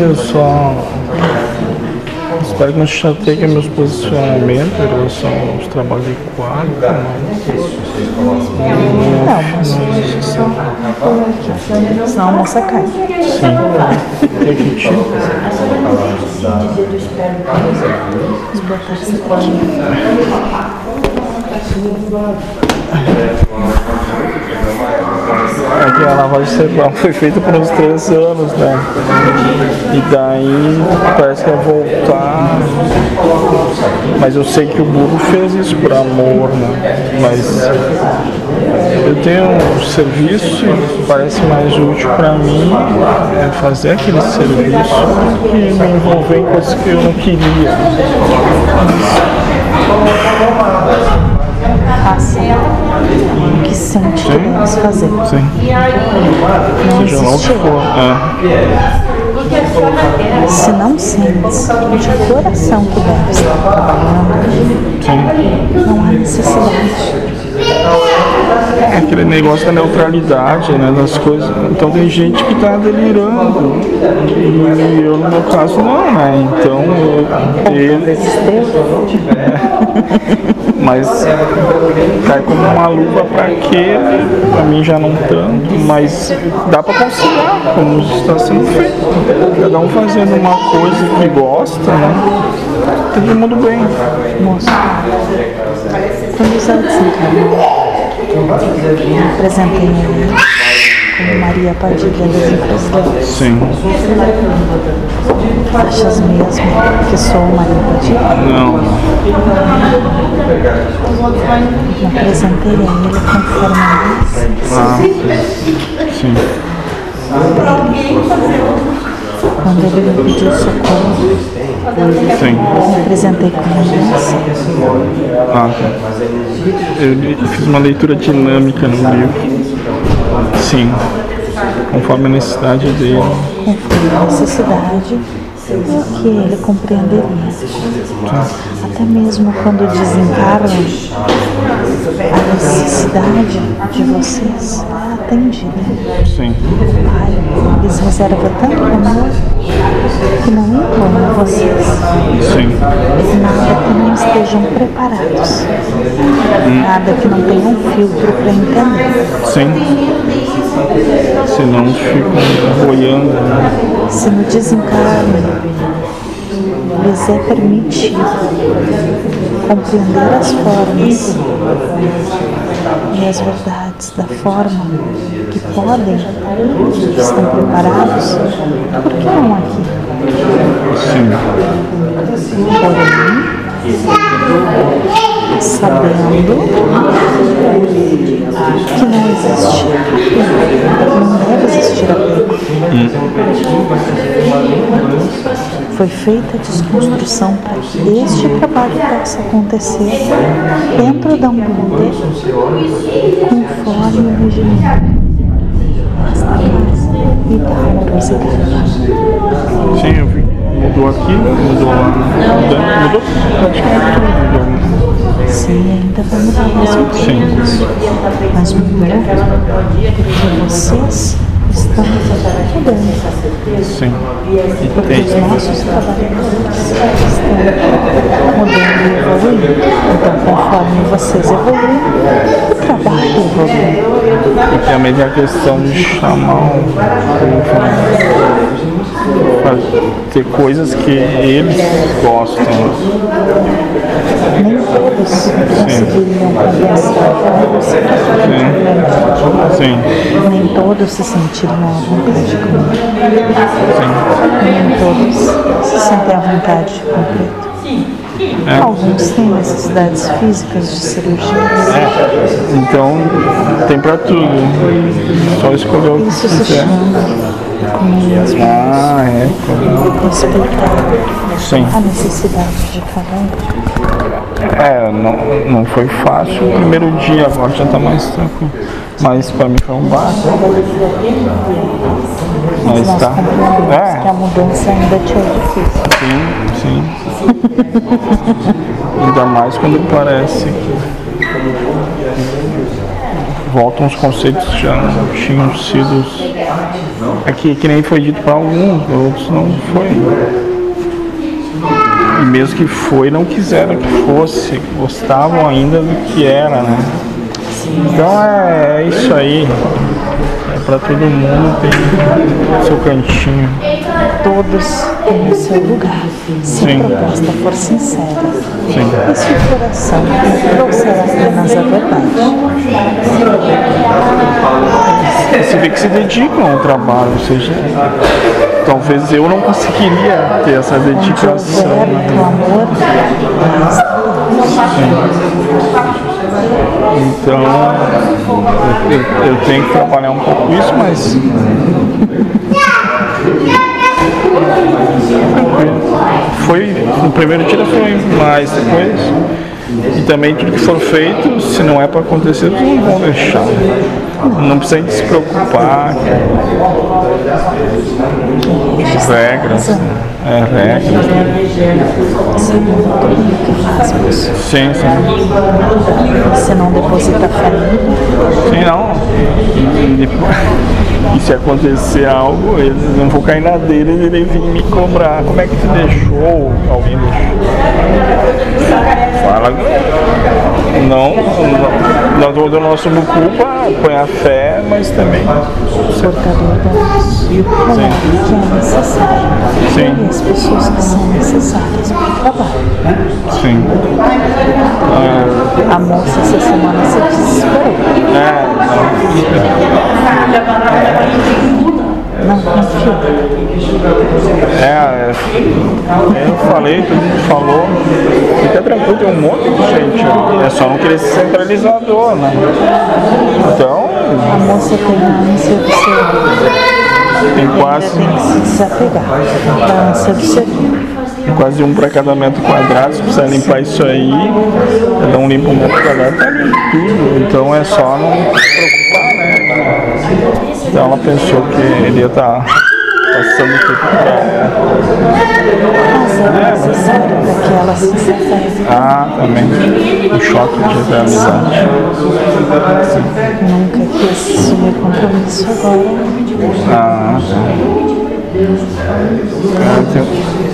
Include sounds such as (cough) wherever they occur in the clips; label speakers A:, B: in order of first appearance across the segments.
A: eu só espero que não chateie meus posicionamentos em relação aos trabalhos de quadro,
B: Não, mas hoje só pula aqui. Senão a moça cai.
A: Sim. Tem que. É que a lavagem cerebral foi feita por uns três anos, né? E daí parece que vai voltar. Mas eu sei que o burro fez isso por amor, né? Mas eu tenho um serviço e parece mais útil para mim é fazer aquele serviço que me envolver em coisas que eu não queria.
B: Não
A: for. É.
B: Se não sentes de coração que deve estar trabalhando, não há necessidade.
A: É aquele negócio da neutralidade, né, das coisas. Então tem gente que tá delirando. E eu, no meu caso, não, né? Então, eu, ele, mas cai como uma luva para aquele, para mim já não tanto, mas dá para conciliar, como está sendo feito. Cada um fazendo uma coisa que gosta, né? Todo mundo bem.
B: Eu apresentei como Maria Padilha das Encruzilhadas.
A: Sim.
B: Achas mesmo que sou Maria Padilha?
A: Não.
B: Eu apresentei a ele conforme a.
A: Ah, sim.
B: Quando ele me pediu socorro,
A: Sim.
B: eu me apresentei como moça.
A: Ah, tá. Eu fiz uma leitura dinâmica no livro. Sim. Conforme a necessidade dele.
B: conforme a necessidade que ele compreenderia. Até mesmo quando desencarnam, a necessidade de vocês é atendida.
A: Sim.
B: Pai lhes reserva tanto amor que não a vocês
A: Sim.
B: nada que não estejam preparados, nada que não tenham filtro para entender.
A: Sim. Senão ficam boiando. né?
B: Se no desencarne lhes é permitido compreender as formas e as verdades da forma que podem, estão preparados, por que não aqui?
A: Sim.
B: Porém, sabendo que não existe não deve existir Foi feita a desconstrução para que este trabalho possa acontecer dentro da Umbanda, conforme o casa e da amorosidade.
A: Sim, eu vi. Mudou aqui, mudou lá. Mudou, praticamente tudo. Mudou.
B: Sim, ainda vai mudar mais um
A: Sim.
B: mas mudou porque vocês estão mudando.
A: Sim. E
B: Porque os nossos trabalhadores estão mudando e evoluindo. Então, conforme vocês evoluem, o trabalho evolui.
A: E também tem a questão de chamar o fazer coisas que eles gostam.
B: Nem todos conseguiriam compensar a velocidade.
A: Sim.
B: Nem todos se sentiriam à vontade comigo. Nem todos se sentem à vontade de completo.
A: É.
B: Alguns têm necessidades físicas de cirurgias.
A: Então tem pra tudo. Só escolher o que
B: Isso se
A: quiser.
B: chama como mesmo
A: Ah, é.
B: respeitar
A: Sim.
B: a necessidade de cada um.
A: É, não, não foi fácil o primeiro dia, agora já tá mais tranquilo. Mas pra mim foi um barco.
B: Mas
A: Mas tá. É.
B: que a mudança ainda te é difícil.
A: Sim, sim. (laughs) Ainda mais quando parece que voltam os conceitos que já tinham sido Aqui, que nem foi dito para alguns, outros não foi. E mesmo que foi, não quiseram que fosse, gostavam ainda do que era, né? Então é, é isso aí. É para todo mundo tem seu cantinho.
B: Todos têm o seu lugar, se
A: Sim.
B: a proposta for sincera.
A: Sim.
B: E se o coração trouxer apenas a verdade.
A: Você vê que se dedicam ao trabalho, ou seja, talvez eu não conseguiria ter essa
B: Onde
A: dedicação.
B: houver
A: né?
B: o amor, lá está
A: Então eu, eu- eu tenho que trabalhar um pouco isso, mas foi no primeiro dia foi mais depois e também tudo que for feito, se não é para acontecer, não vão deixar. Não precisa se preocupar. Regras. É, regras. Sim, sim.
B: Você não deposita fé
A: Sim, não. E, e se acontecer algo, eles não vão cair na dele e ele vir me cobrar. Como é que tu deixou? Alguém deixou? Fala. Não, não, nós não assumo culpa, põe a fé, mas também.
B: portador da luz. Olhar o que é necessário.
A: Sim.
B: E as pessoas que são necessárias para o trabalho.
A: Sim.
B: A moça essa semana se desesperou.
A: É,
B: Não confio.
A: É, é, eu falei, todo mundo falou. Fica tranquilo, tem um monte de gente. É só não querer ser centralizador, né? Então,
B: A moça tem a ânsia do servir.
A: tem quase,
B: tem que se desapegar da ânsia do servir.
A: quase um para cada metro quadrado. Se precisar limpar isso aí, cada um limpa um metro quadrado, tá limpo tudo. Então é só não se preocupar? Então ela pensou que ele ia estar passando tudo pra ela.
B: Desapega.
A: Ah, também. O choque de realidade.
B: Nunca quis assumir compromisso agora.
A: Ah, tá. É, tem,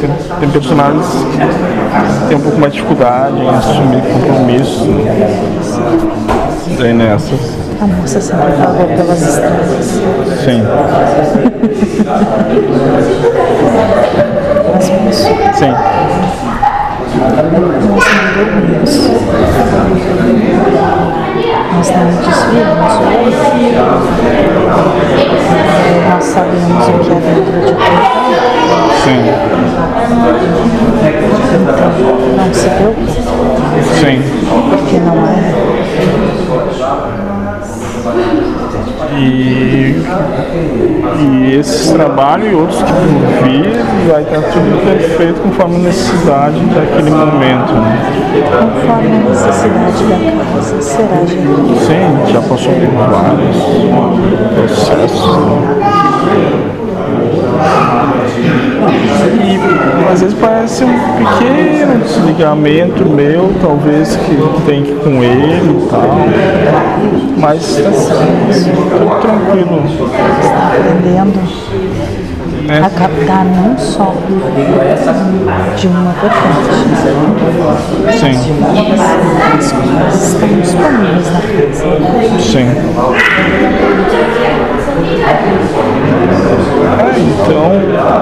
A: tem, tem personagens que têm um pouco mais de dificuldade em assumir compromisso. Daí nessas.
B: A moça sempre pagou pelas estradas.
A: Sim,
B: Mas moço,
A: sim.
B: nós
A: E, e esse trabalho e outros que por vir vai estar tudo perfeito conforme a necessidade daquele momento. Né?
B: Conforme a necessidade da casa será gerida.
A: Sim, já passou por vários processos. E às vezes parece um pequeno desligamento meu, talvez que tem que ir com ele e tal. Mas tá tudo tranquilo.
B: Está aprendendo
A: Né?
B: a captar não só de uma vertente,
A: Sim,
B: as coisas estão disponíveis na casa.
A: sim. É, então